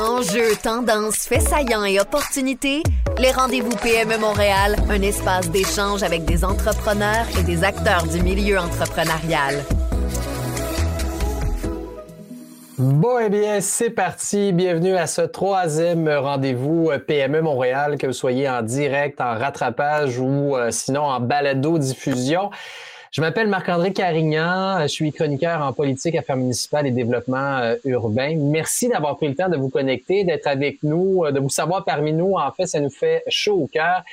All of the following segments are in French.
Enjeux, tendances, faits saillants et opportunités, les rendez-vous PME Montréal, un espace d'échange avec des entrepreneurs et des acteurs du milieu entrepreneurial. Bon, eh bien, c'est parti. Bienvenue à ce troisième rendez-vous PME Montréal, que vous soyez en direct, en rattrapage ou euh, sinon en balado-diffusion. Je m'appelle Marc-André Carignan, je suis chroniqueur en politique, affaires municipales et développement euh, urbain. Merci d'avoir pris le temps de vous connecter, d'être avec nous, euh, de vous savoir parmi nous. En fait, ça nous fait chaud au cœur.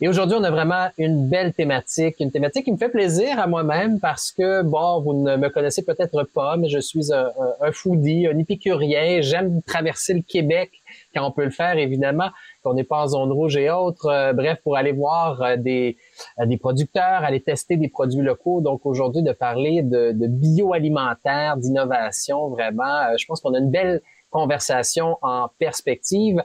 Et aujourd'hui, on a vraiment une belle thématique, une thématique qui me fait plaisir à moi-même parce que, bon, vous ne me connaissez peut-être pas, mais je suis un foodie, un épicurien. J'aime traverser le Québec quand on peut le faire, évidemment, qu'on n'est pas en zone rouge et autres. Euh, bref, pour aller voir euh, des, euh, des producteurs, aller tester des produits locaux. Donc aujourd'hui, de parler de, de bioalimentaire, d'innovation, vraiment, je pense qu'on a une belle conversation en perspective.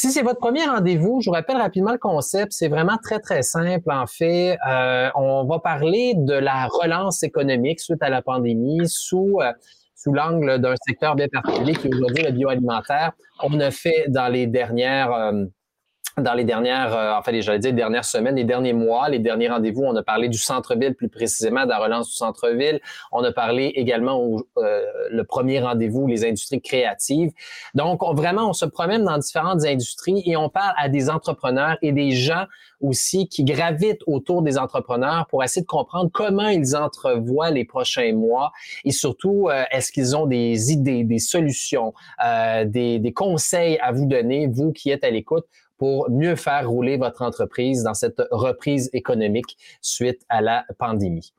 Si c'est votre premier rendez-vous, je vous rappelle rapidement le concept. C'est vraiment très, très simple. En fait, euh, on va parler de la relance économique suite à la pandémie sous, euh, sous l'angle d'un secteur bien particulier qui est aujourd'hui le bioalimentaire. On a fait dans les dernières... Euh, dans les dernières, euh, enfin, j'allais dire dernières semaines, les derniers mois, les derniers rendez-vous, on a parlé du centre-ville, plus précisément de la relance du centre-ville. On a parlé également au euh, le premier rendez-vous, les industries créatives. Donc, on, vraiment, on se promène dans différentes industries et on parle à des entrepreneurs et des gens aussi qui gravitent autour des entrepreneurs pour essayer de comprendre comment ils entrevoient les prochains mois et surtout, euh, est-ce qu'ils ont des idées, des solutions, euh, des, des conseils à vous donner, vous qui êtes à l'écoute pour mieux faire rouler votre entreprise dans cette reprise économique suite à la pandémie.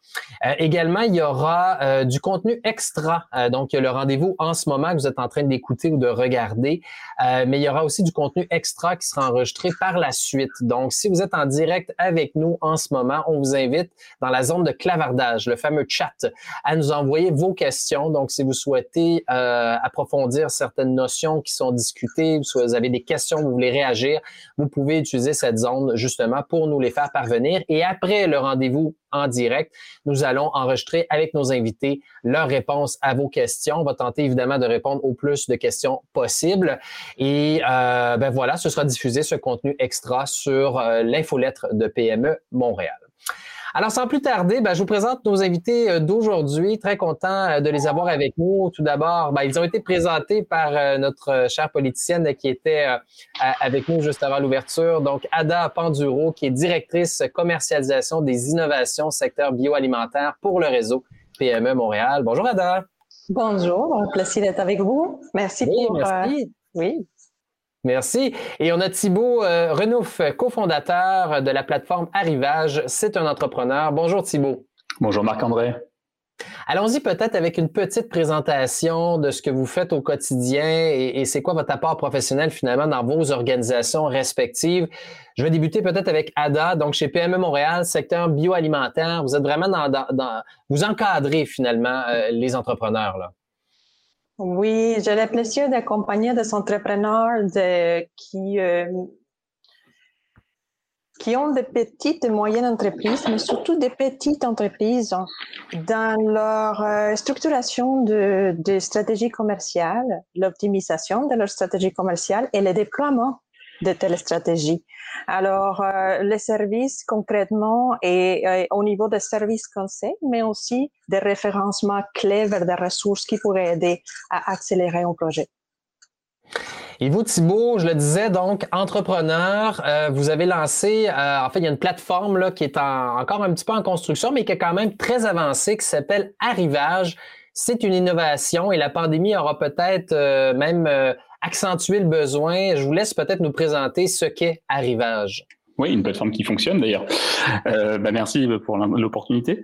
Euh, également, il y aura euh, du contenu extra. Euh, donc, il y a le rendez-vous en ce moment que vous êtes en train d'écouter ou de regarder, euh, mais il y aura aussi du contenu extra qui sera enregistré par la suite. Donc, si vous êtes en direct avec nous en ce moment, on vous invite dans la zone de clavardage, le fameux chat, à nous envoyer vos questions. Donc, si vous souhaitez approfondir certaines notions qui sont discutées, si vous avez des questions, vous voulez réagir, vous pouvez utiliser cette zone justement pour nous les faire parvenir. Et après le rendez-vous en direct, nous allons enregistrer avec nos invités leurs réponses à vos questions. On va tenter évidemment de répondre au plus de questions possibles. Et euh, ben voilà, ce sera diffusé ce contenu extra sur euh, l'infolettre de PME Montréal. Alors, sans plus tarder, ben, je vous présente nos invités euh, d'aujourd'hui. Très content euh, de les avoir avec nous. Tout d'abord, ben, ils ont été présentés par euh, notre chère politicienne qui était avec nous juste avant l'ouverture. Donc, Ada Panduro, qui est directrice commercialisation des innovations secteur bioalimentaire pour le réseau PME Montréal. Bonjour, Ada. Bonjour, un plaisir d'être avec vous. Merci Oui, pour... merci. oui. Merci. Et on a Thibault euh, Renouf, cofondateur de la plateforme Arrivage. C'est un entrepreneur. Bonjour Thibault. Bonjour Marc-André. Allons-y peut-être avec une petite présentation de ce que vous faites au quotidien et, et c'est quoi votre apport professionnel finalement dans vos organisations respectives. Je vais débuter peut-être avec Ada, donc chez PME Montréal, secteur bioalimentaire. Vous êtes vraiment dans, dans, dans vous encadrez finalement euh, les entrepreneurs là. Oui, j'ai le plaisir d'accompagner des entrepreneurs euh, qui ont des petites et moyennes entreprises, mais surtout des petites entreprises dans leur euh, structuration de, de stratégie commerciale, l'optimisation de leur stratégie commerciale et le déploiement de telles stratégies. Alors, euh, les services concrètement et euh, au niveau des services conseils, mais aussi des référencements clés vers des ressources qui pourraient aider à accélérer un projet. Et vous, Thibault, je le disais, donc, entrepreneur, euh, vous avez lancé, en fait, il y a une plateforme là, qui est en, encore un petit peu en construction, mais qui est quand même très avancée, qui s'appelle Arrivage. C'est une innovation et la pandémie aura peut-être même euh, accentué le besoin. Je vous laisse peut-être nous présenter ce qu'est Arrivage. Oui, une plateforme qui fonctionne d'ailleurs. Euh, bah merci pour l'opportunité.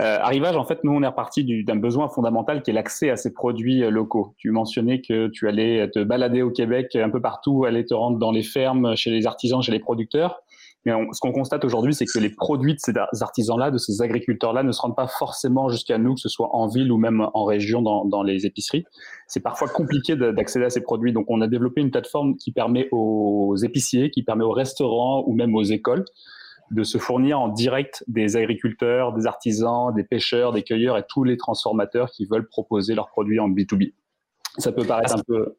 Euh, Arrivage, en fait, nous, on est reparti d'un besoin fondamental qui est l'accès à ces produits euh, locaux. Tu mentionnais que tu allais te balader au Québec un peu partout, aller te rendre dans les fermes, chez les artisans, chez les producteurs. Mais on, ce qu'on constate aujourd'hui, c'est que les produits de ces artisans-là, de ces agriculteurs-là, ne se rendent pas forcément jusqu'à nous, que ce soit en ville ou même en région, dans, dans les épiceries. C'est parfois compliqué d'accéder à ces produits. Donc, on a développé une plateforme qui permet aux épiciers, qui permet aux restaurants ou même aux écoles de se fournir en direct des agriculteurs, des artisans, des pêcheurs, des cueilleurs et tous les transformateurs qui veulent proposer leurs produits en B2B. Ça peut paraître un peu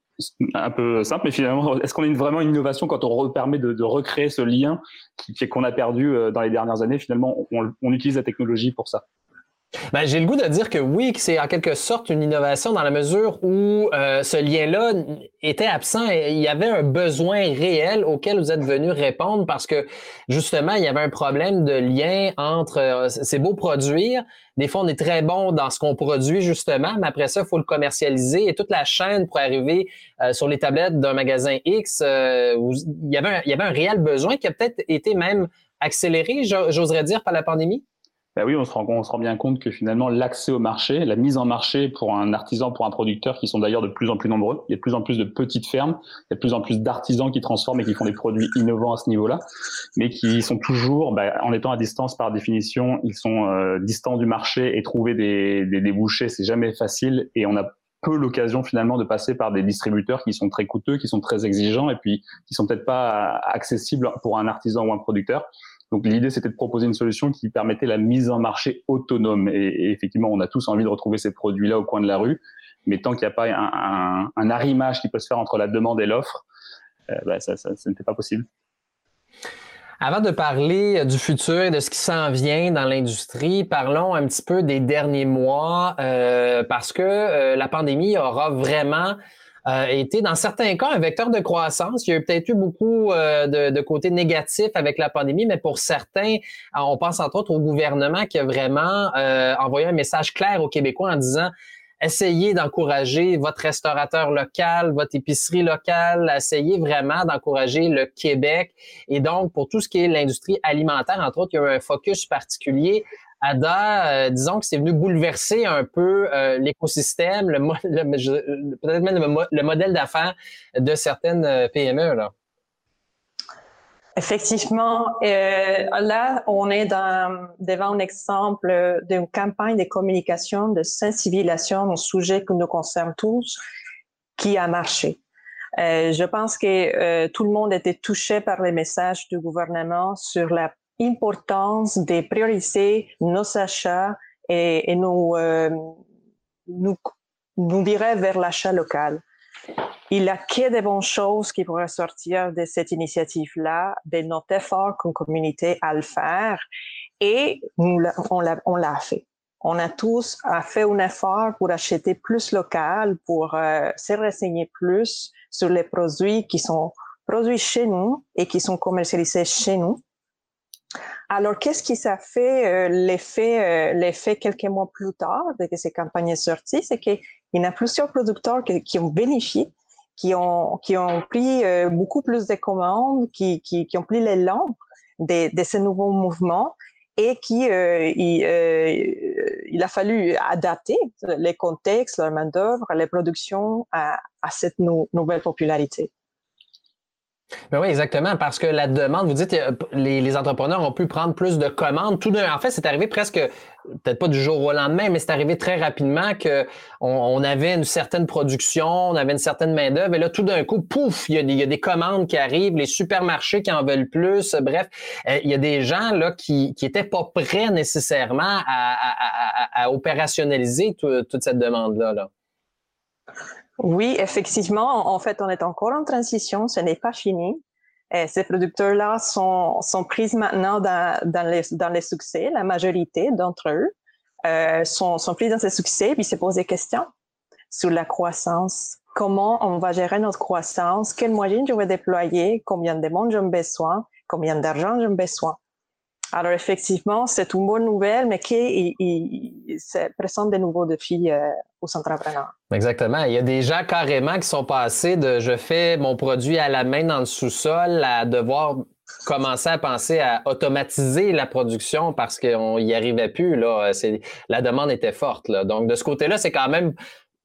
un peu simple, mais finalement, est-ce qu'on est vraiment une innovation quand on permet de, recréer ce lien qu'on a perdu dans les dernières années? Finalement, on utilise la technologie pour ça. Ben, j'ai le goût de dire que oui, que c'est en quelque sorte une innovation dans la mesure où euh, ce lien-là était absent et il y avait un besoin réel auquel vous êtes venu répondre parce que justement, il y avait un problème de lien entre euh, c'est beau produire, des fois on est très bon dans ce qu'on produit justement, mais après ça, il faut le commercialiser et toute la chaîne pour arriver euh, sur les tablettes d'un magasin X, il, y avait un, il y avait un réel besoin qui a peut-être été même accéléré, j'oserais dire, par la pandémie? Bah oui, on se, rend, on se rend bien compte que finalement, l'accès au marché, la mise en marché pour un artisan, pour un producteur, qui sont d'ailleurs de plus en plus nombreux, il y a de plus en plus de petites fermes, il y a de plus en plus d'artisans qui transforment et qui font des produits innovants à ce niveau-là, mais qui sont toujours, bah, en étant à distance par définition, ils sont euh, distants du marché et trouver des, des débouchés, c'est jamais facile et on a peu l'occasion finalement de passer par des distributeurs qui sont très coûteux, qui sont très exigeants et puis qui sont peut-être pas accessibles pour un artisan ou un producteur. Donc l'idée, c'était de proposer une solution qui permettait la mise en marché autonome. Et, effectivement, on a tous envie de retrouver ces produits-là au coin de la rue, mais tant qu'il n'y a pas un, un, arrimage qui peut se faire entre la demande et l'offre, euh, bah, ça, ça, ça n'était pas possible. Avant de parler du futur et de ce qui s'en vient dans l'industrie, parlons un petit peu des derniers mois euh, parce que euh, la pandémie aura vraiment a été, dans certains cas, un vecteur de croissance. Il y a peut-être eu beaucoup euh, de, de côtés négatifs avec la pandémie, mais pour certains, euh, on pense entre autres au gouvernement qui a vraiment euh, envoyé un message clair aux Québécois en disant essayez d'encourager votre restaurateur local, votre épicerie locale, essayez vraiment d'encourager le Québec. Et donc, pour tout ce qui est l'industrie alimentaire, entre autres, il y a eu un focus particulier Ada, euh, disons que c'est venu bouleverser un peu euh, l'écosystème, le, peut-être même le, modèle d'affaires de certaines euh, PME. Là. Effectivement, là, on est devant un exemple d'une campagne de communication, de sensibilisation au sujet qui nous concerne tous, qui a marché. je pense que tout le monde était touché par les messages du gouvernement sur la importance de prioriser nos achats et, et nous, euh, nous, nous virer vers l'achat local. Il y a que de bonnes choses qui pourraient sortir de cette initiative-là, de notre effort comme communauté à le faire. Et nous, on l'a, fait. On a tous fait un effort pour acheter plus local, pour euh, se renseigner plus sur les produits qui sont produits chez nous et qui sont commercialisés chez nous. Alors, qu'est-ce qui s'est fait euh, l'effet, euh, quelques mois plus tard, dès que ces campagnes sont sorties, c'est qu'il y a plusieurs producteurs qui, ont bénéficié, qui ont, qui ont pris euh, beaucoup plus de commandes, qui, qui, qui ont pris l'élan de, de ces nouveaux mouvements et qui il, il, a fallu adapter les contextes, la main-d'œuvre, les productions à, à cette nouvelle popularité. Ben oui, exactement, parce que la demande, vous dites, euh, les, entrepreneurs ont pu prendre plus de commandes. Tout en fait, c'est arrivé presque, peut-être pas du jour au lendemain, mais c'est arrivé très rapidement que on, avait une certaine production, on avait une certaine main d'œuvre, et là, tout d'un coup, pouf, il y, a des, commandes qui arrivent, les supermarchés qui en veulent plus. Bref, euh, il y a des gens là qui qui étaient pas prêts nécessairement à, opérationnaliser toute cette demande là. Oui, effectivement. En fait, on est encore en transition. Ce n'est pas fini. Et ces producteurs-là sont, sont pris maintenant dans, dans, les, dans les succès. La majorité d'entre eux euh, sont, sont pris dans ces succès puis se posent des questions sur la croissance. Comment on va gérer notre croissance? Quels moyens je vais déployer? Combien de monde j'ai besoin? Combien d'argent j'ai besoin? Alors effectivement, c'est une bonne nouvelle, mais qui il, présente de nouveaux défis euh, aux entrepreneurs. Exactement. Il y a des gens carrément qui sont passés de je fais mon produit à la main dans le sous-sol à devoir commencer à penser à automatiser la production parce qu'on n'y arrivait plus. Là. La demande était forte. Donc de ce côté-là, c'est quand même,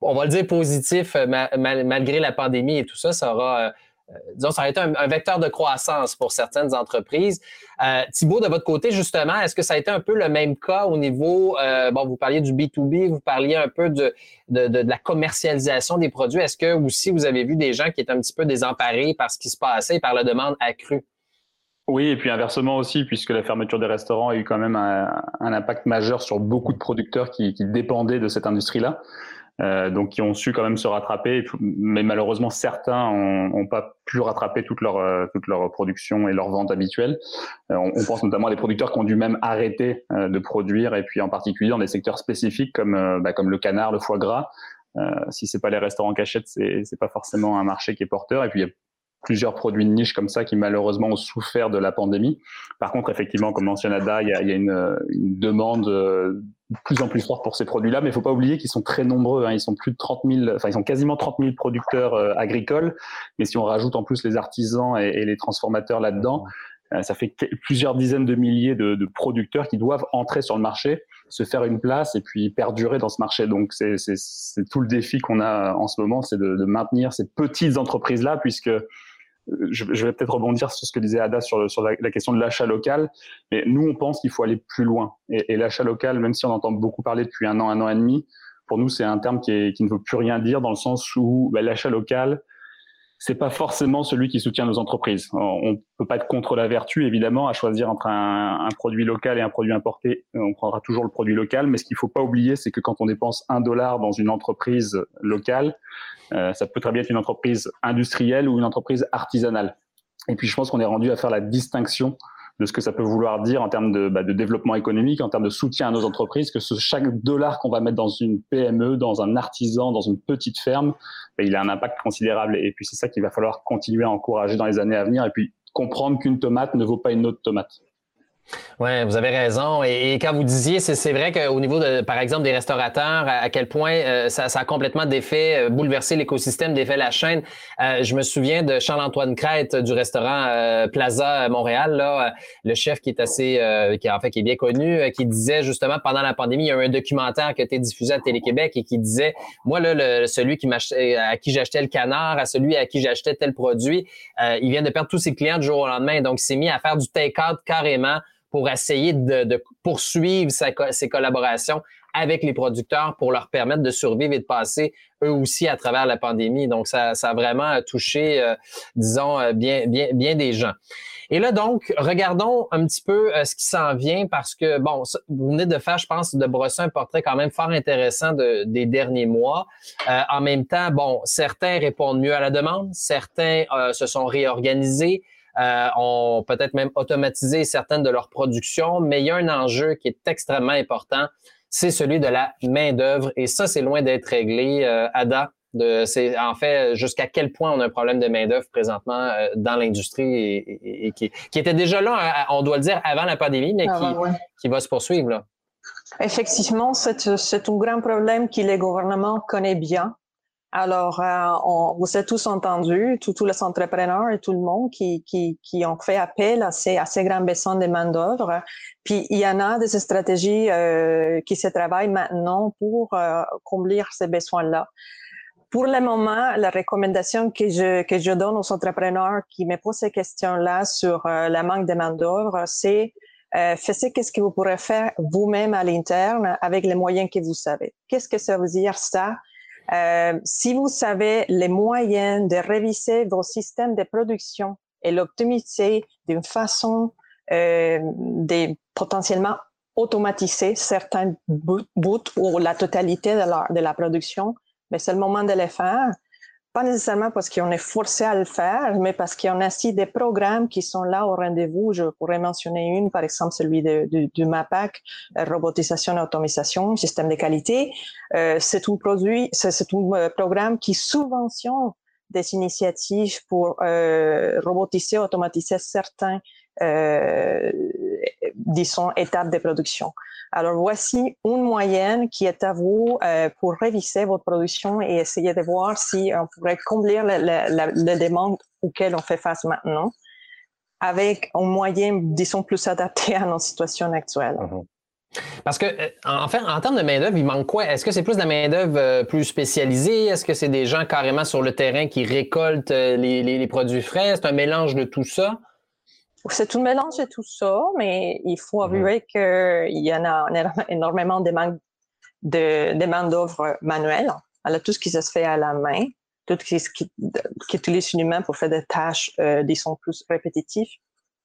on va le dire, positif malgré la pandémie et tout ça. Ça aura... Euh, disons, ça a été un, vecteur de croissance pour certaines entreprises. Euh, Thibault, de votre côté, justement, est-ce que ça a été un peu le même cas au niveau, euh, bon, vous parliez du B2B, vous parliez un peu de, de, la commercialisation des produits. Est-ce que aussi vous avez vu des gens qui étaient un petit peu désemparés par ce qui se passait et par la demande accrue? Oui, et puis inversement aussi, puisque la fermeture des restaurants a eu quand même un, impact majeur sur beaucoup de producteurs qui dépendaient de cette industrie-là. Euh, donc qui ont su quand même se rattraper, mais malheureusement certains n'ont pas pu rattraper toute leur euh, toute leur production et leur vente habituelle. Euh, on, on, pense notamment à des producteurs qui ont dû même arrêter euh, de produire, et puis en particulier dans des secteurs spécifiques comme bah, comme le canard, le foie gras. si c'est pas les restaurants cachettes, c'est c'est pas forcément un marché qui est porteur. Et puis il y a plusieurs produits de niche comme ça qui malheureusement ont souffert de la pandémie. Par contre, effectivement, comme mentionne Ada, il y a, y a une, une, demande de plus en plus forte pour ces produits-là, mais il faut pas oublier qu'ils sont très nombreux. Hein. Ils sont plus de 30 000, enfin ils sont quasiment 30 000 producteurs euh, agricoles. Mais si on rajoute en plus les artisans et, et les transformateurs là-dedans, euh, ça fait plusieurs dizaines de milliers de, de, producteurs qui doivent entrer sur le marché, se faire une place et puis perdurer dans ce marché. Donc c'est tout le défi qu'on a en ce moment, c'est de, de, maintenir ces petites entreprises-là, puisque je, vais peut-être rebondir sur ce que disait Ada sur, la, question de l'achat local, mais nous, on pense qu'il faut aller plus loin. Et, l'achat local, même si on entend beaucoup parler depuis un an, un an et demi, pour nous, c'est un terme qui, ne veut plus rien dire dans le sens où bah, l'achat local, c'est pas forcément celui qui soutient nos entreprises. On peut pas être contre la vertu, évidemment, à choisir entre un, produit local et un produit importé. On prendra toujours le produit local, mais ce qu'il faut pas oublier, c'est que quand on dépense un dollar dans une entreprise locale, euh, ça peut très bien être une entreprise industrielle ou une entreprise artisanale. Et puis, je pense qu'on est rendu à faire la distinction de ce que ça peut vouloir dire en termes de, bah, de développement économique, en termes de soutien à nos entreprises, que chaque dollar qu'on va mettre dans une PME, dans un artisan, dans une petite ferme, bah, il a un impact considérable. Et puis c'est ça qu'il va falloir continuer à encourager dans les années à venir, et puis comprendre qu'une tomate ne vaut pas une autre tomate. Oui, vous avez raison. Et, quand vous disiez, c'est vrai qu'au niveau, de, par exemple, des restaurateurs, à, quel point euh, ça, a complètement défait, euh, bouleversé l'écosystème, défait la chaîne. Euh, je me souviens de Charles-Antoine Crête du restaurant Plaza Montréal, là, le chef qui est assez, qui en fait qui est bien connu, qui disait justement pendant la pandémie, il y a eu un documentaire qui a été diffusé à Télé-Québec et qui disait, moi là, celui qui à qui j'achetais le canard, à celui à qui j'achetais tel produit, il vient de perdre tous ses clients du jour au lendemain. Donc, il s'est mis à faire du take-out carrément pour essayer de, de poursuivre sa, ses collaborations avec les producteurs pour leur permettre de survivre et de passer eux aussi à travers la pandémie. Donc, ça, ça a vraiment touché, euh, disons, euh, bien, bien, bien des gens. Et là, donc, regardons un petit peu euh, ce qui s'en vient parce que, bon, vous venez de faire, je pense, de brosser un portrait quand même fort intéressant de, des derniers mois. en même temps, bon, certains répondent mieux à la demande, certains se sont réorganisés, euh, ont peut-être même automatisé certaines de leurs productions, mais il y a un enjeu qui est extrêmement important, c'est celui de la main-d'œuvre. Et ça, c'est loin d'être réglé. Euh, Ada, c'est en fait jusqu'à quel point on a un problème de main-d'œuvre présentement euh, dans l'industrie et, et, qui, qui, était déjà là, on doit le dire, avant la pandémie, mais qui, qui va se poursuivre. Là. Effectivement, c'est un grand problème que les gouvernements connaissent bien. Alors, euh, on, vous êtes tous entendus, tous les entrepreneurs et tout le monde qui, qui, qui ont fait appel à ces, à ces grands besoins de main-d'œuvre. Puis, il y en a des stratégies euh, qui se travaillent maintenant pour euh, combler ces besoins-là. Pour le moment, la recommandation que je, que je donne aux entrepreneurs qui me posent ces questions-là sur euh, la manque de main-d'œuvre, c'est euh, faites qu'est-ce que vous pourrez faire vous-même à l'interne avec les moyens que vous savez. Qu'est-ce que ça veut dire ça? Euh, si vous savez les moyens de réviser vos systèmes de production et l'optimiser d'une façon euh, de potentiellement automatiser certains bouts, ou la totalité de la, de la production, mais c'est le moment de le faire pas nécessairement parce qu'on est forcé à le faire, mais parce qu'on a aussi des programmes qui sont là au rendez-vous. Je pourrais mentionner une, par exemple celui de, de, du MAPAC, euh, robotisation et automatisation, système de qualité. Euh, c'est un produit, c'est un euh, programme qui subventionne des initiatives pour euh, robotiser, automatiser certains, disons, étapes de production. Alors voici une moyenne qui est à vous euh, pour réviser votre production et essayer de voir si on pourrait combler les demandes auxquelles on fait face maintenant avec un moyen, disons, plus adapté à nos situations actuelles. Mhm. Parce que, euh, en fait, en termes de main-d'œuvre, il manque quoi? Est-ce que c'est plus de la main-d'œuvre euh, plus spécialisée? Est-ce que c'est des gens carrément sur le terrain qui récoltent les produits frais? C'est un mélange de tout ça? C'est un mélange de tout ça, mais il faut mhm. avouer qu'il y en a énormément de manque de, de main d'œuvre manuelle. Alors, tout ce qui se fait à la main, tout ce qui, qui utilise humain pour faire des tâches, euh, disons, plus répétitives.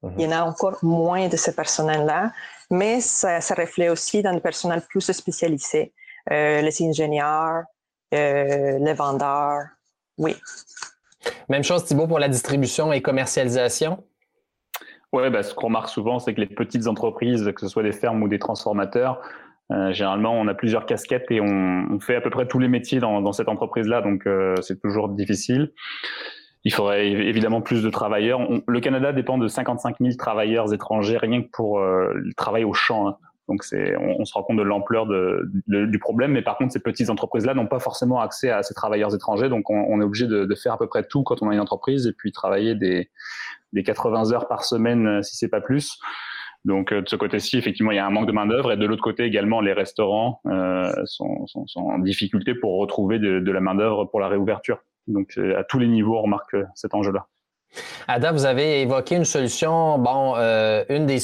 Mhm. Il y en a encore moins de ces personnels-là, mais ça, ça reflète aussi dans le personnel plus spécialisé, euh, les ingénieurs, les vendeurs. Oui. Même chose, Thibault, pour la distribution et commercialisation? Oui, bah, ce qu'on remarque souvent, c'est que les petites entreprises, que ce soit des fermes ou des transformateurs, euh, généralement, on a plusieurs casquettes et on, fait à peu près tous les métiers dans, cette entreprise-là, donc euh, c'est toujours difficile. Il faudrait évidemment plus de travailleurs. le Canada dépend de 55 000 travailleurs étrangers rien que pour euh, le travail au champ. Hein. Donc c'est, on, se rend compte de l'ampleur de, du problème, mais par contre ces petites entreprises-là n'ont pas forcément accès à ces travailleurs étrangers, donc on, est obligé de, de, faire à peu près tout quand on a une entreprise et puis travailler des, des 80 heures par semaine euh, si c'est pas plus. Donc euh, de ce côté-ci, effectivement, il y a un manque de main d'œuvre et de l'autre côté également, les restaurants euh, sont, sont, sont, en difficulté pour retrouver de, de la main d'œuvre pour la réouverture. Donc à tous les niveaux, on remarque cet enjeu-là. Ada, vous avez évoqué une solution, bon, euh, une des,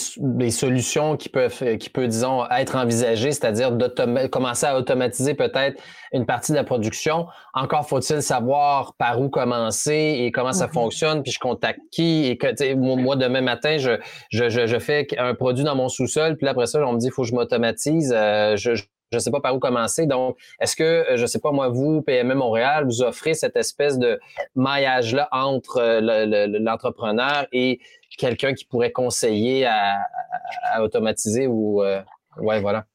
solutions qui peuvent, qui peut, disons, être envisagée, c'est-à-dire de commencer à automatiser peut-être une partie de la production. Encore faut-il savoir par où commencer et comment ça mm-hmm. fonctionne, puis je contacte qui et que, moi, demain matin, je, je, je, fais un produit dans mon sous-sol, puis après ça, on me dit, il faut que je m'automatise. Euh, je, je ne sais pas par où commencer. Donc, est-ce que, euh, je ne sais pas, moi, vous, PME Montréal, vous offrez cette espèce de maillage-là entre euh, l'entrepreneur et quelqu'un qui pourrait conseiller à, automatiser ou. Euh, ouais, voilà?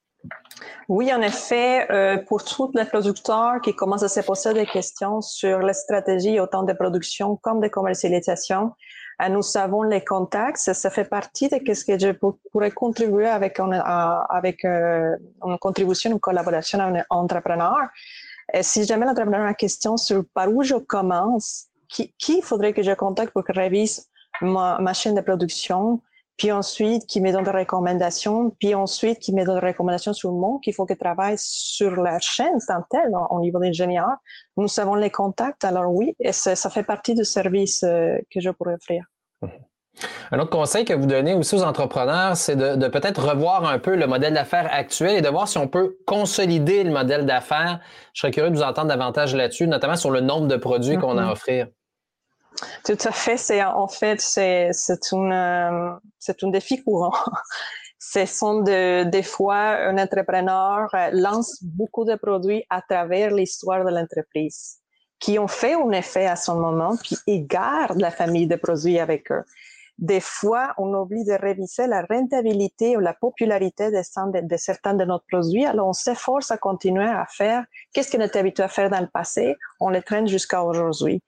Oui, en effet, pour tous les producteurs qui commencent à se poser des questions sur la stratégie autant de production comme de commercialisation, nous avons les contacts. Ça, fait partie de ce que je pourrais contribuer avec, une, avec euh, une contribution, une collaboration avec un entrepreneur. Et si jamais l'entrepreneur a une question sur par où je commence, qui, qui faudrait que je contacte pour que révise ma chaîne de production, puis ensuite qui me donne des recommandations, puis ensuite qui me donne des recommandations sur le monde qu'il faut que je travaille sur la chaîne tant tel au niveau d'ingénieur. Nous avons les contacts, alors oui, et ça, fait partie du service euh, que je pourrais offrir. Mhm. Un autre conseil que vous donnez aussi aux entrepreneurs, c'est de, peut-être revoir un peu le modèle d'affaires actuel et de voir si on peut consolider le modèle d'affaires. Je serais curieux de vous entendre davantage là-dessus, notamment sur le nombre de produits qu'on a à mhm. offrir. Tout à fait. C'est en fait c'est c'est une euh, un défi courant. Ce sont de, des fois un entrepreneur euh, lance beaucoup de produits à travers l'histoire de l'entreprise qui ont fait un effet à son moment, puis ils gardent la famille de produits avec eux. Des fois, on oublie de réviser la rentabilité ou la popularité de, de certains de nos produits. Alors, on s'efforce à continuer à faire qu'est-ce qu'on était habitué à faire dans le passé. On les traîne jusqu'à aujourd'hui.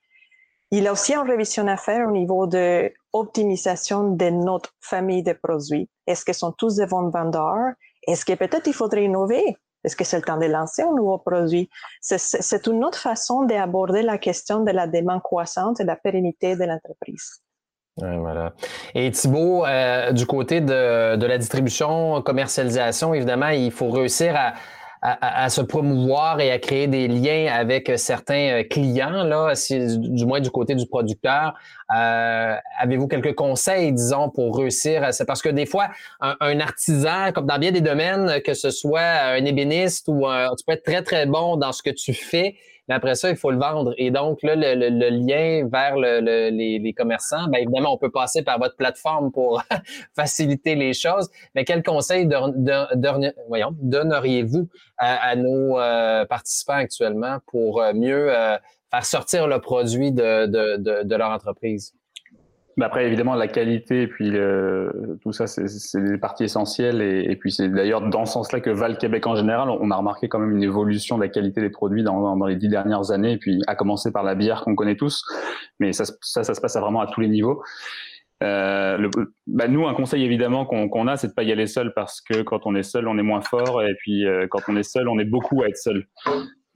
Il a aussi une révision à faire au niveau de optimisation de notre famille de produits. Est-ce que sont tous des bons vendeurs? Est-ce que peut-être il faudrait innover? Est-ce que c'est le temps de lancer un nouveau produit? C'est une autre façon d'aborder la question de la demande croissante et de la pérennité de l'entreprise. voilà. Et Thibault, euh, du côté de, la distribution, commercialisation, évidemment, il faut réussir à, à, se promouvoir et à créer des liens avec certains euh, clients, là, du moins du côté du producteur. Euh, avez-vous quelques conseils, disons, pour réussir à ça? Parce que des fois, un, artisan, comme dans bien des domaines, que ce soit un ébéniste ou un, tu peux être très, très bon dans ce que tu fais, mais après ça, il faut le vendre. Et donc, là, le, lien vers les, commerçants, bien évidemment, on peut passer par votre plateforme pour faciliter les choses. Mais quel conseil donneriez-vous à, nos euh, participants actuellement pour euh, mieux euh, faire sortir le produit de leur entreprise? Mais après, évidemment, la qualité et puis tout ça, c'est des parties essentielles. Et, puis, c'est d'ailleurs dans ce sens-là que Val Québec en général, on a remarqué quand même une évolution de la qualité des produits dans, les dix dernières années. Et puis, à commencer par la bière qu'on connaît tous. Mais ça, ça, se passe vraiment à tous les niveaux. Euh, le, bah nous, un conseil évidemment qu'on a, c'est de pas y aller seul parce que quand on est seul, on est moins fort et puis euh, quand on est seul, on est beaucoup à être seul.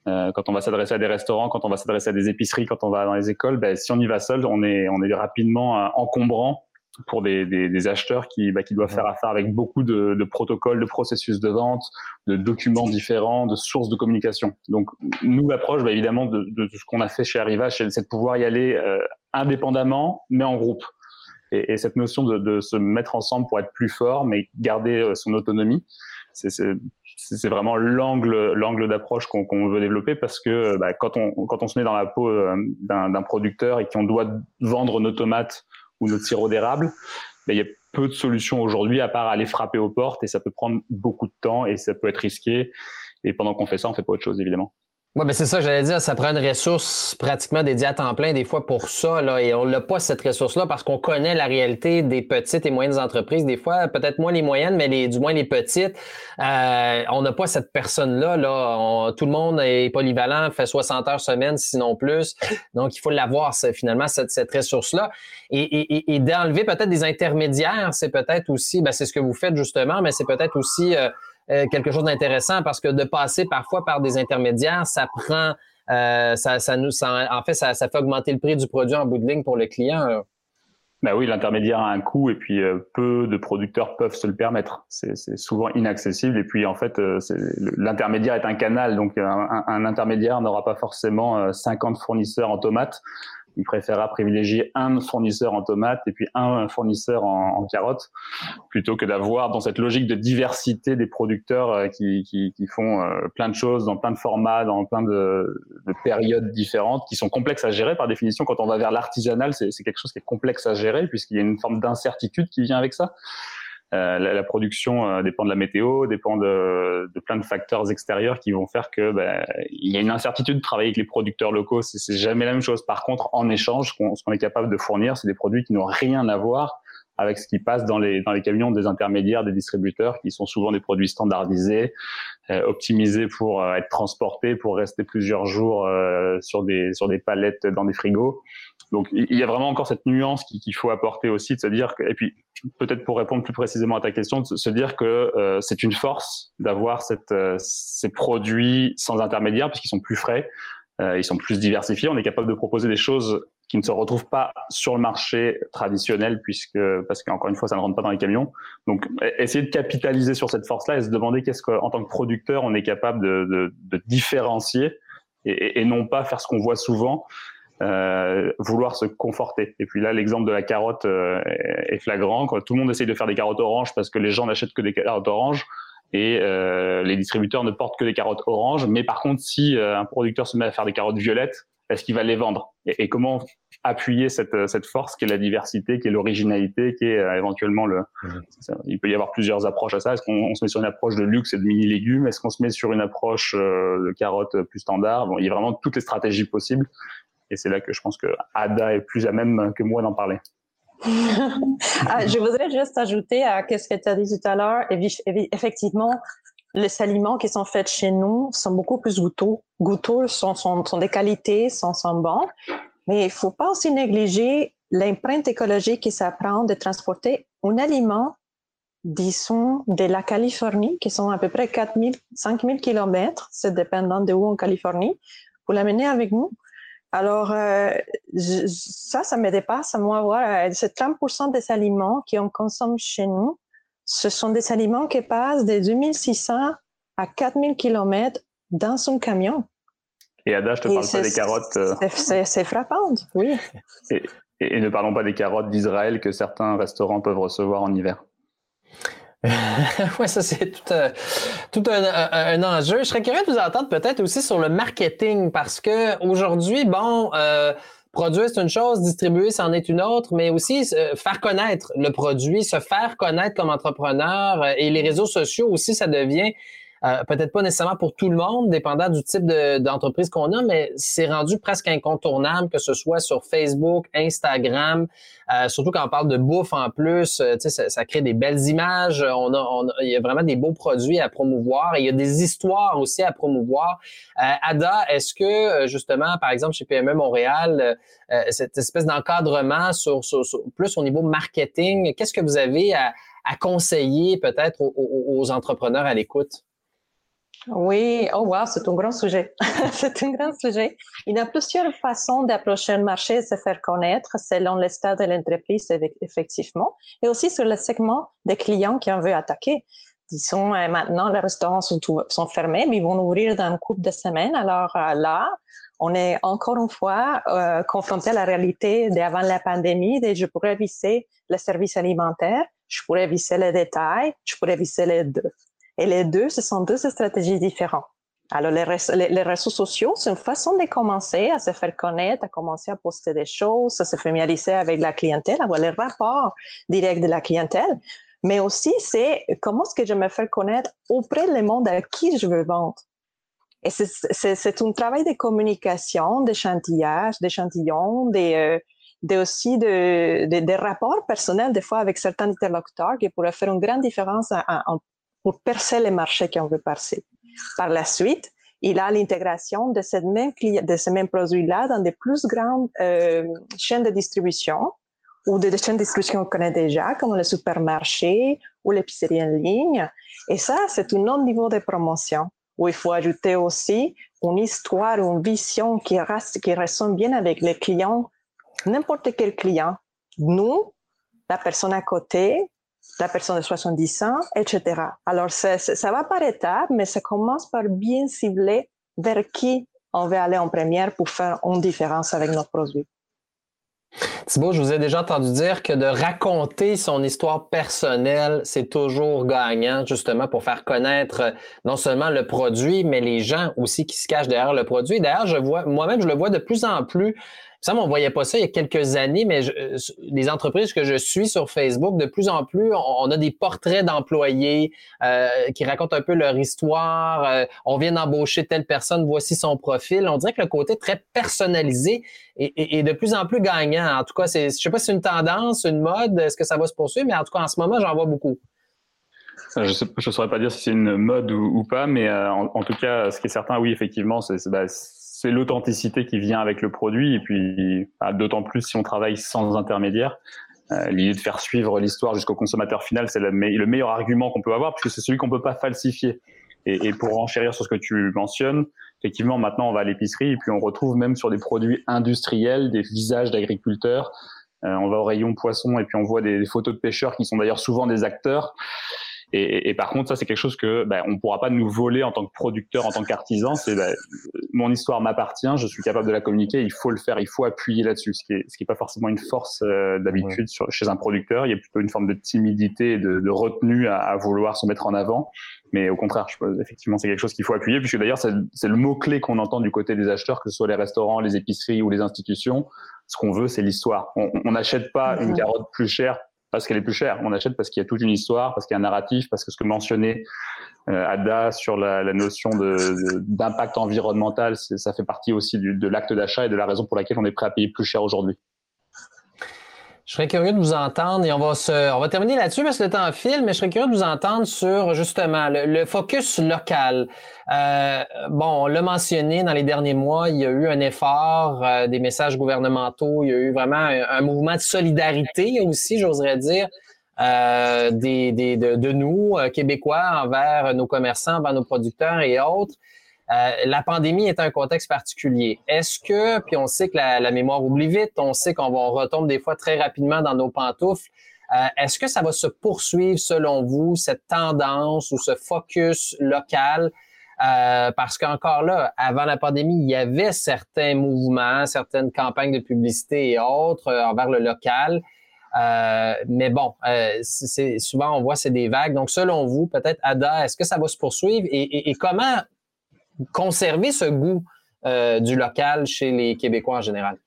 Euh, quand on va s'adresser à des restaurants, quand on va s'adresser à des épiceries, quand on va dans les écoles, ben, si on y va seul, on est, on est rapidement euh, encombrant pour des, des, des acheteurs qui, bah, qui doivent faire affaire avec beaucoup de, de, protocoles, de processus de vente, de documents différents, de sources de communication. Donc, nous, l'approche, bah, évidemment, de, de, ce qu'on a fait chez Arriva, c'est de pouvoir y aller euh, indépendamment, mais en groupe. Et, et cette notion de, de, se mettre ensemble pour être plus fort, mais garder son autonomie, c'est c'est vraiment l'angle l'angle d'approche qu'on veut développer parce que bah, quand on quand on se met dans la peau euh, d'un producteur et qu'on doit vendre nos tomates ou nos sirop d'érable, bah, il y a peu de solutions aujourd'hui à part aller frapper aux portes et ça peut prendre beaucoup de temps et ça peut être risqué et pendant qu'on fait ça on fait pas autre chose évidemment. Oui, mais c'est ça, j'allais dire, ça prend une ressource pratiquement dédiée à temps plein des fois pour ça, là, et on n'a pas cette ressource-là parce qu'on connaît la réalité des petites et moyennes entreprises. Des fois, peut-être moins les moyennes, mais les, du moins les petites, euh, on n'a pas cette personne-là. Là. tout le monde est polyvalent, fait 60 heures semaine, sinon plus. Donc, il faut l'avoir, finalement, cette, cette ressource-là. Et, et, et d'enlever peut-être des intermédiaires, c'est peut-être aussi, ben, c'est ce que vous faites justement, mais c'est peut-être aussi... Euh, euh, quelque chose d'intéressant parce que de passer parfois par des intermédiaires, ça prend, euh, ça, ça, nous, ça, en fait, ça, ça, fait augmenter le prix du produit en bout de ligne pour le client. Ben oui, l'intermédiaire a un coût et puis euh, peu de producteurs peuvent se le permettre. C'est souvent inaccessible et puis en fait, l'intermédiaire est un canal, donc un, un intermédiaire n'aura pas forcément 50 fournisseurs en tomates il préférera privilégier un fournisseur en tomates et puis un fournisseur en, carottes plutôt que d'avoir dans cette logique de diversité des producteurs euh, qui, qui, font euh, plein de choses dans plein de formats, dans plein de, périodes différentes qui sont complexes à gérer par définition. Quand on va vers l'artisanal, c'est quelque chose qui est complexe à gérer puisqu'il y a une forme d'incertitude qui vient avec ça. Euh, la, la, production euh, dépend de la météo, dépend de, de, plein de facteurs extérieurs qui vont faire que ben, il y a une incertitude de travailler avec les producteurs locaux. C'est jamais la même chose. Par contre, en échange, ce qu'on est capable de fournir, c'est des produits qui n'ont rien à voir avec ce qui passe dans les, dans les camions des intermédiaires, des distributeurs, qui sont souvent des produits standardisés, euh, optimisés pour euh, être transportés, pour rester plusieurs jours euh, sur, des, sur des palettes dans des frigos. Donc il y a vraiment encore cette nuance qu'il faut apporter aussi, de se dire que, et puis peut-être pour répondre plus précisément à ta question, de se dire que euh, c'est une force d'avoir euh, ces produits sans intermédiaire puisqu'ils sont plus frais, euh, ils sont plus diversifiés, on est capable de proposer des choses qui ne se retrouvent pas sur le marché traditionnel puisque parce qu'encore une fois ça ne rentre pas dans les camions. Donc e-, essayer de capitaliser sur cette force-là et se demander qu'est-ce qu'en tant que producteur on est capable de, de, de différencier et, et, non pas faire ce qu'on voit souvent euh, vouloir se conforter. Et puis là, l'exemple de la carotte euh, est flagrant. Quoi. Tout le monde essaye de faire des carottes oranges parce que les gens n'achètent que des carottes oranges et euh, les distributeurs ne portent que des carottes oranges. Mais par contre, si euh, un producteur se met à faire des carottes violettes, est-ce qu'il va les vendre? Et, et, comment appuyer cette, cette force qui est la diversité, qui est l'originalité, qui est euh, éventuellement le. Mmh. Il peut y avoir plusieurs approches à ça. Est-ce qu'on se met sur une approche de luxe et de mini légumes Est-ce qu'on se met sur une approche de carottes plus standard? Bon, il y a vraiment toutes les stratégies possibles. Et c'est là que je pense que Ada est plus à même que moi d'en parler. ah, je voudrais juste ajouter à ce que tu as dit tout à l'heure. Effectivement, les aliments qui sont faits chez nous sont beaucoup plus goûteux. Goûteux sont, des qualités, sont, bons. Mais il faut pas aussi négliger l'empreinte écologique qui s'apprend de transporter un aliment, disons, de la Californie, qui sont à peu près 4000, 5000 kilomètres, c'est dépendant de où en Californie, pour l'amener avec nous. Alors, euh, ça, ça me dépasse à moi. Voilà, c'est 30% des aliments qu'on consomme chez nous. Ce sont des aliments qui passent de 2600 à 4000 km dans son camion. Et Ada, je te parle pas des carottes. Euh, c'est frappant, oui. et, ne parlons pas des carottes d'Israël que certains restaurants peuvent recevoir en hiver. oui, ça, c'est tout, euh, tout un, enjeu. Je serais curieux de vous entendre peut-être aussi sur le marketing parce que aujourd'hui, bon, euh, produire, c'est une chose, distribuer, c'en est une autre, mais aussi euh, faire connaître le produit, se faire connaître comme entrepreneur et les réseaux sociaux aussi, ça devient euh, peut-être pas nécessairement pour tout le monde, dépendant du type d'entreprise qu'on a, mais c'est rendu presque incontournable que ce soit sur Facebook, Instagram, euh, surtout quand on parle de bouffe en plus, euh, ça, ça crée des belles images, on a, il y a vraiment des beaux produits à promouvoir et il y a des histoires aussi à promouvoir. Ada, est-ce que justement, par exemple, chez PME Montréal, cette espèce d'encadrement sur, plus au niveau marketing, qu'est-ce que vous avez à, conseiller peut-être aux entrepreneurs à l'écoute? Oui, oh wow, c'est un grand sujet. c'est un grand sujet. Il y a plusieurs façons d'approcher le marché et se faire connaître selon le stade de l'entreprise, effectivement, et aussi sur le segment des clients qu'on veut attaquer. Disons, euh, maintenant, les restaurants sont, fermés, mais ils vont ouvrir dans une couple de semaines. Alors euh, là, on est encore une fois euh, confronté à la réalité d'avant la pandémie. Et je pourrais viser le service alimentaire, je pourrais viser les détails, je pourrais viser les deux. Et les deux, ce sont deux stratégies différentes. Alors, les, réseaux sociaux, c'est une façon de commencer à se faire connaître, à commencer à poster des choses, à se familiariser avec la clientèle, avoir les rapports directs de la clientèle. Mais aussi, c'est comment est-ce que je me fais connaître auprès du monde à qui je veux vendre. Et c'est un travail de communication, d'échantillage, d'échantillons, des, euh, aussi de, des rapports personnels, des fois avec certains interlocuteurs, qui pourraient faire une grande différence pour percer les marchés qu'on veut percer. Par la suite, il a l'intégration de, cette même, de ces mêmes produits-là dans des plus grandes euh, chaînes de distribution ou des chaînes de distribution qu'on connaît déjà, comme le supermarché ou l'épicerie en ligne. Et ça, c'est un autre niveau de promotion où il faut ajouter aussi une histoire, une vision qui, reste, qui bien avec les clients, n'importe quel client. Nous, la personne à côté, la personne de 70 ans, etc. Alors, ça, va par étapes, mais ça commence par bien cibler vers qui on veut aller en première pour faire une différence avec nos produits. Thibault, je vous ai déjà entendu dire que de raconter son histoire personnelle, c'est toujours gagnant, justement, pour faire connaître euh, non seulement le produit, mais les gens aussi qui se cachent derrière le produit. D'ailleurs, je vois, moi-même, je le vois de plus en plus ça, on voyait pas ça il y a quelques années, mais euh, les entreprises que je suis sur Facebook, de plus en plus, on, a des portraits d'employés euh, qui racontent un peu leur histoire. Euh, on vient d'embaucher telle personne, voici son profil. On dirait que le côté très personnalisé est, de plus en plus gagnant. En tout cas, je sais pas si c'est une tendance, une mode, est-ce que ça va se poursuivre, mais en tout cas, en ce moment, j'en vois beaucoup. Je ne saurais pas dire si c'est une mode ou, pas, mais en, tout cas, ce qui est certain, oui, effectivement, c'est, bah, c'est l'authenticité qui vient avec le produit et puis bah, d'autant plus si on travaille sans intermédiaire. Euh, l'idée de faire suivre l'histoire jusqu'au consommateur final, c'est le, meilleur argument qu'on peut avoir puisque c'est celui qu'on peut pas falsifier. Et, pour enchérir sur ce que tu mentionnes, effectivement, maintenant on va à l'épicerie et puis on retrouve même sur des produits industriels des visages d'agriculteurs. Euh, on va au rayon poisson et puis on voit des photos de pêcheurs qui sont d'ailleurs souvent des acteurs. Et, et, par contre, ça, c'est quelque chose que ben, on ne pourra pas nous voler en tant que producteur, en tant qu'artisan. C'est ben, mon histoire m'appartient, je suis capable de la communiquer, il faut le faire, il faut appuyer là-dessus, ce qui est, ce qui est pas forcément une force euh, d'habitude chez un producteur. Il y a plutôt une forme de timidité, et de, de retenue à, à, vouloir se mettre en avant. Mais au contraire, je, effectivement, c'est quelque chose qu'il faut appuyer, puisque d'ailleurs, c'est le mot-clé qu'on entend du côté des acheteurs, que ce soit les restaurants, les épiceries ou les institutions. Ce qu'on veut, c'est l'histoire. On n'achète pas une carotte plus chère parce qu'elle est plus chère. On achète parce qu'il y a toute une histoire, parce qu'il y a un narratif, parce que ce que mentionnait euh, Ada sur la, la notion d'impact environnemental, ça fait partie aussi de l'acte d'achat et de la raison pour laquelle on est prêt à payer plus cher aujourd'hui. Je serais curieux de vous entendre et on va se, on va terminer là-dessus parce que le temps file, mais je serais curieux de vous entendre sur justement le, focus local. Euh, bon, on l'a mentionné dans les derniers mois, il y a eu un effort, euh, des messages gouvernementaux, il y a eu vraiment un, mouvement de solidarité aussi, j'oserais dire, euh, des, des, de, de nous, euh, Québécois, envers nos commerçants, envers nos producteurs et autres. Euh, la pandémie est un contexte particulier. Est-ce que, puis on sait que la, mémoire oublie vite, on sait qu'on retombe des fois très rapidement dans nos pantoufles. Euh, est-ce que ça va se poursuivre selon vous, cette tendance ou ce focus local? Euh, parce qu'encore là, avant la pandémie, il y avait certains mouvements, certaines campagnes de publicité et autres envers le local. mais bon, c'est souvent on voit c'est des vagues. Donc, selon vous, peut-être Ada, est-ce que ça va se poursuivre? Et comment conserver ce goût euh, du local chez les Québécois en général?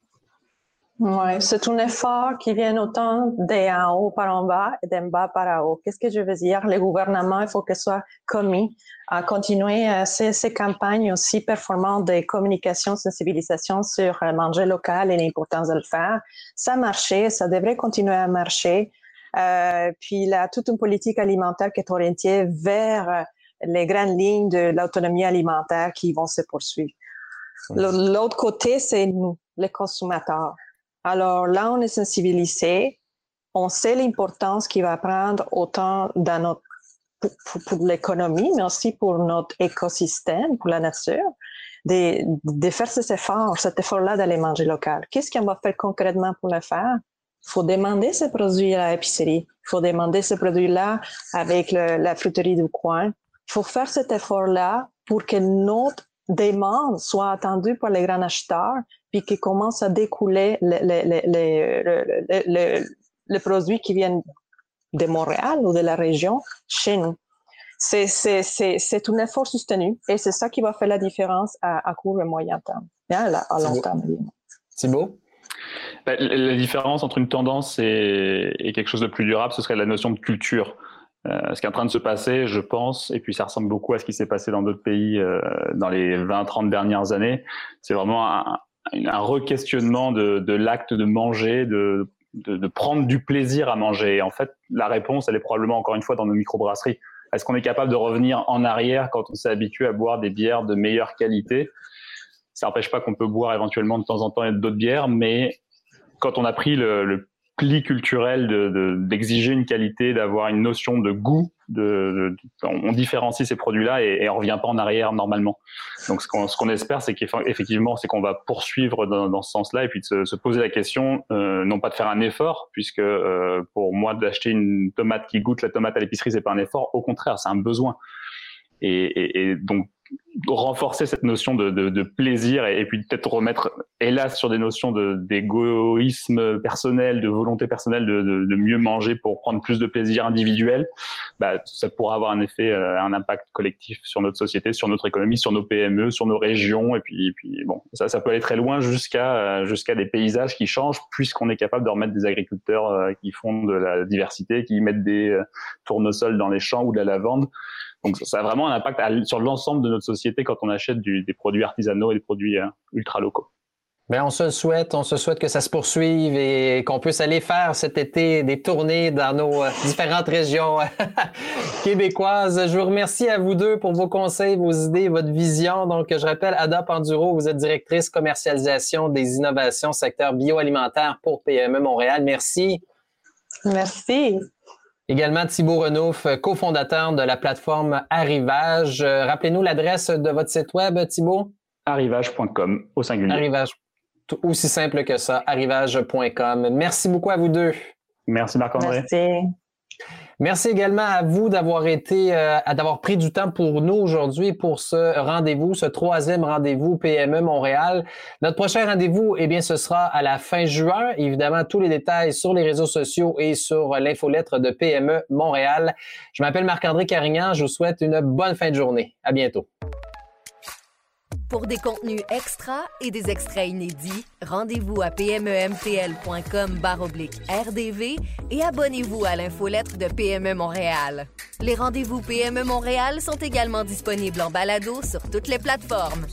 Oui, c'est un effort qui vient autant d'en haut par en bas et d'en bas par en haut. Qu'est-ce que je veux dire? Le gouvernement, il faut qu'il soit commis à continuer euh, ces, campagnes aussi performantes de communication, sensibilisation sur le manger local et l'importance de le faire. Ça a marché, ça devrait continuer à marcher. Euh, puis il a toute une politique alimentaire qui est orientée vers les grandes lignes de l'autonomie alimentaire qui vont se poursuivre. L'autre côté, c'est nous, les consommateurs. Alors là, on est sensibilisé, on sait l'importance qu'il va prendre autant dans notre, pour, l'économie, mais aussi pour notre écosystème, pour la nature, de, de faire cet effort, cet effort-là d'aller manger local. Qu'est-ce qu'on va faire concrètement pour le faire? Il faut demander ces produits à l'épicerie. Il faut demander ces produits-là avec la fruiterie du coin. Il faut faire cet effort-là pour que notre demande soit attendue par les grands acheteurs, puis qu'ils commencent à découler les, les, les, les, produits qui viennent de Montréal ou de la région chez nous. C'est, un effort soutenu et c'est ça qui va faire la différence à, à court et moyen terme, à, à long terme. C'est beau? La, la, différence entre une tendance et, et, quelque chose de plus durable, ce serait la notion de culture. Euh, ce qui est en train de se passer, je pense, et puis ça ressemble beaucoup à ce qui s'est passé dans d'autres pays euh, dans les 20-30 dernières années, c'est vraiment un, un re-questionnement de, de l'acte de manger, de, de, de, prendre du plaisir à manger. En fait, la réponse, elle est probablement encore une fois dans nos microbrasseries. Est-ce qu'on est capable de revenir en arrière quand on s'est habitué à boire des bières de meilleure qualité? Ça n'empêche pas qu'on peut boire éventuellement de temps en temps d'autres bières, mais quand on a pris le, le pli culturel d'exiger de, de, une qualité, d'avoir une notion de goût. De, on différencie ces produits-là et, et on revient pas en arrière normalement. Donc ce qu'on qu'on espère, c'est qu'effectivement, c'est qu'on va poursuivre dans, dans ce sens-là et puis de se, se, poser la question, euh, non pas de faire un effort, puisque euh, pour moi d'acheter une tomate qui goûte la tomate à l'épicerie, c'est pas un effort. Au contraire, c'est un besoin. Et, donc renforcer cette notion de, de, de plaisir et, puis peut-être remettre, hélas, sur des notions d'égoïsme personnel, de volonté personnelle de, de, mieux manger pour prendre plus de plaisir individuel, bah, ça pourra avoir un effet, euh, un impact collectif sur notre société, sur notre économie, sur nos PME, sur nos régions, et puis, et puis bon, ça, ça peut aller très loin jusqu'à euh, jusqu'à des paysages qui changent, puisqu'on est capable de remettre des agriculteurs euh, qui font de la diversité, qui mettent des tournesols dans les champs ou de la lavande. Donc ça a vraiment un impact sur l'ensemble de notre société quand on achète du, des produits artisanaux et des produits euh, ultra locaux. Bien, on se le souhaite, on se souhaite que ça se poursuive et qu'on puisse aller faire cet été des tournées dans nos euh, différentes régions québécoises. Je vous remercie à vous deux pour vos conseils, vos idées, votre vision. Donc, je rappelle, Ada Panduro, vous êtes directrice commercialisation des innovations secteur bioalimentaire pour PME Montréal. Merci. Merci. Également Thibault Renouf, cofondateur de la plateforme Arrivage. Rappelez-nous l'adresse de votre site web, Thibault. Arrivage.com au singulier. Arrivage. Aussi simple que ça, arrivage.com. Merci beaucoup à vous deux. Merci Marc-André. Merci. Merci également à vous d'avoir été, euh, d'avoir pris du temps pour nous aujourd'hui pour ce rendez-vous, ce troisième rendez-vous PME Montréal. Notre prochain rendez-vous, eh bien, ce sera à la fin juin. Évidemment, tous les détails sur les réseaux sociaux et sur l'infolettre de PME Montréal. Je m'appelle Marc-André Carignan. Je vous souhaite une bonne fin de journée. À bientôt. Pour des contenus extra et des extraits inédits, rendez-vous à pmemtl.com RDV et abonnez-vous à l'infolettre de PME Montréal. Les rendez-vous PME Montréal sont également disponibles en balado sur toutes les plateformes.